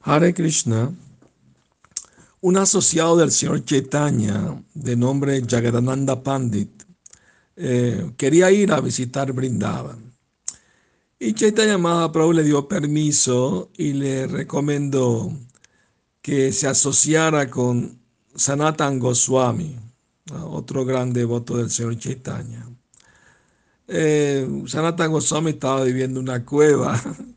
Hare Krishna, un asociado del señor Chaitanya de nombre Jagadananda Pandit eh, quería ir a visitar Brindavan. Y Chaitanya Mahaprabhu le dio permiso y le recomendó que se asociara con Sanatan Goswami, otro gran devoto del señor Chaitanya. Eh, Sanatan Goswami estaba viviendo en una cueva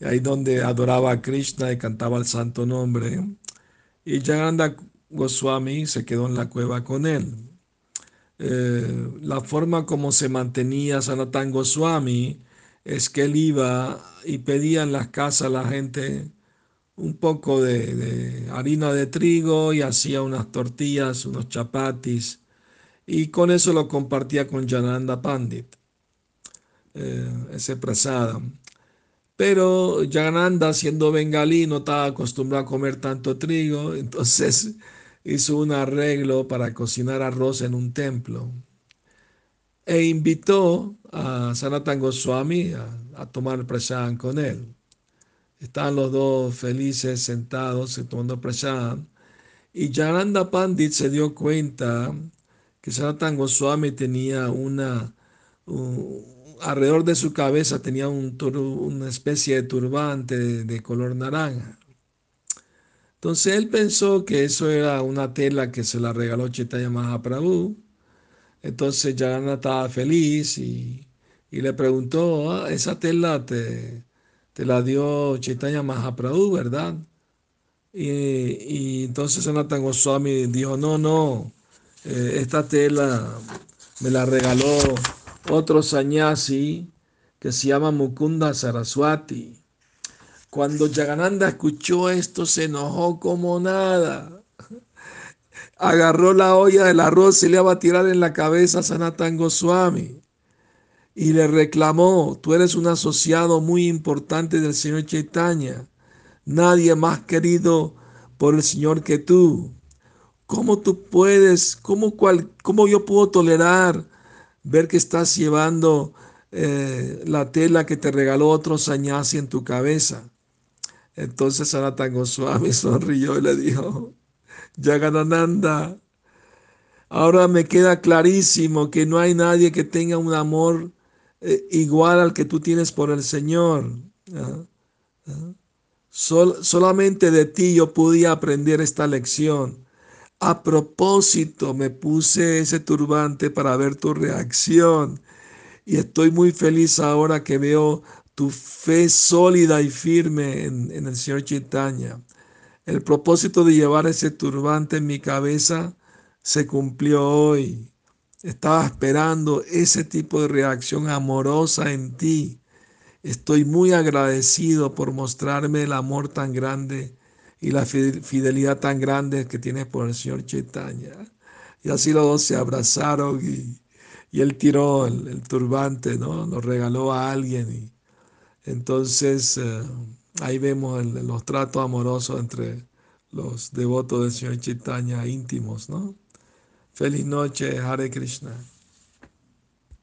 ahí donde adoraba a Krishna y cantaba el santo nombre. Y Jaganda Goswami se quedó en la cueva con él. Eh, la forma como se mantenía Sanatan Goswami es que él iba y pedía en las casas a la gente un poco de, harina de trigo y hacía unas tortillas, unos chapatis, y con eso lo compartía con Jananda Pandit, eh, ese prasada. Pero Jananda, siendo bengalí, no estaba acostumbrado a comer tanto trigo, entonces hizo un arreglo para cocinar arroz en un templo e invitó a Sanatan Goswami a, a tomar prasad con él. Estaban los dos felices sentados tomando prasad y Jananda Pandit se dio cuenta que Sanatan Goswami tenía una, alrededor de su cabeza tenía una especie de turbante de, color naranja. Entonces él pensó que eso era una tela que se la regaló Chaitanya Mahaprabhu. Entonces Jananda estaba feliz y, le preguntó, ah, ¿esa tela te, te la dio Chaitanya Mahaprabhu, verdad? Y, y entonces Sanatan Goswami dijo, no, no, eh, esta tela me la regaló otro sanyasi que se llama Mukunda Saraswati. Cuando Jagananda escuchó esto, se enojó como nada. Agarró la olla del arroz y le iba a tirar en la cabeza a Sanatan Goswami. Y le reclamó, tú eres un asociado muy importante del Señor Chaitanya. Nadie más querido por el Señor que tú. ¿Cómo tú puedes, cómo, cual, cómo yo puedo tolerar ver que estás llevando eh, la tela que te regaló otro sañasi en tu cabeza. Entonces Sanatan Goswami sonrió y le dijo, Yaganananda, ahora me queda clarísimo que no hay nadie que tenga un amor eh, igual al que tú tienes por el Señor. solamente de ti yo podía aprender esta lección. A propósito, me puse ese turbante para ver tu reacción y estoy muy feliz ahora que veo tu fe sólida y firme en, el Señor Chaitanya. El propósito de llevar ese turbante en mi cabeza se cumplió hoy. Estaba esperando ese tipo de reacción amorosa en ti. Estoy muy agradecido por mostrarme el amor tan grande y la fidelidad tan grande que tienes por el Señor Chaitanya. Y así los dos se abrazaron y, él tiró el, turbante, ¿no? Lo regaló a alguien. Y, entonces eh, ahí vemos los tratos amorosos entre los devotos del Señor Chaitanya íntimos, ¿no? Feliz noche, Hare Krishna.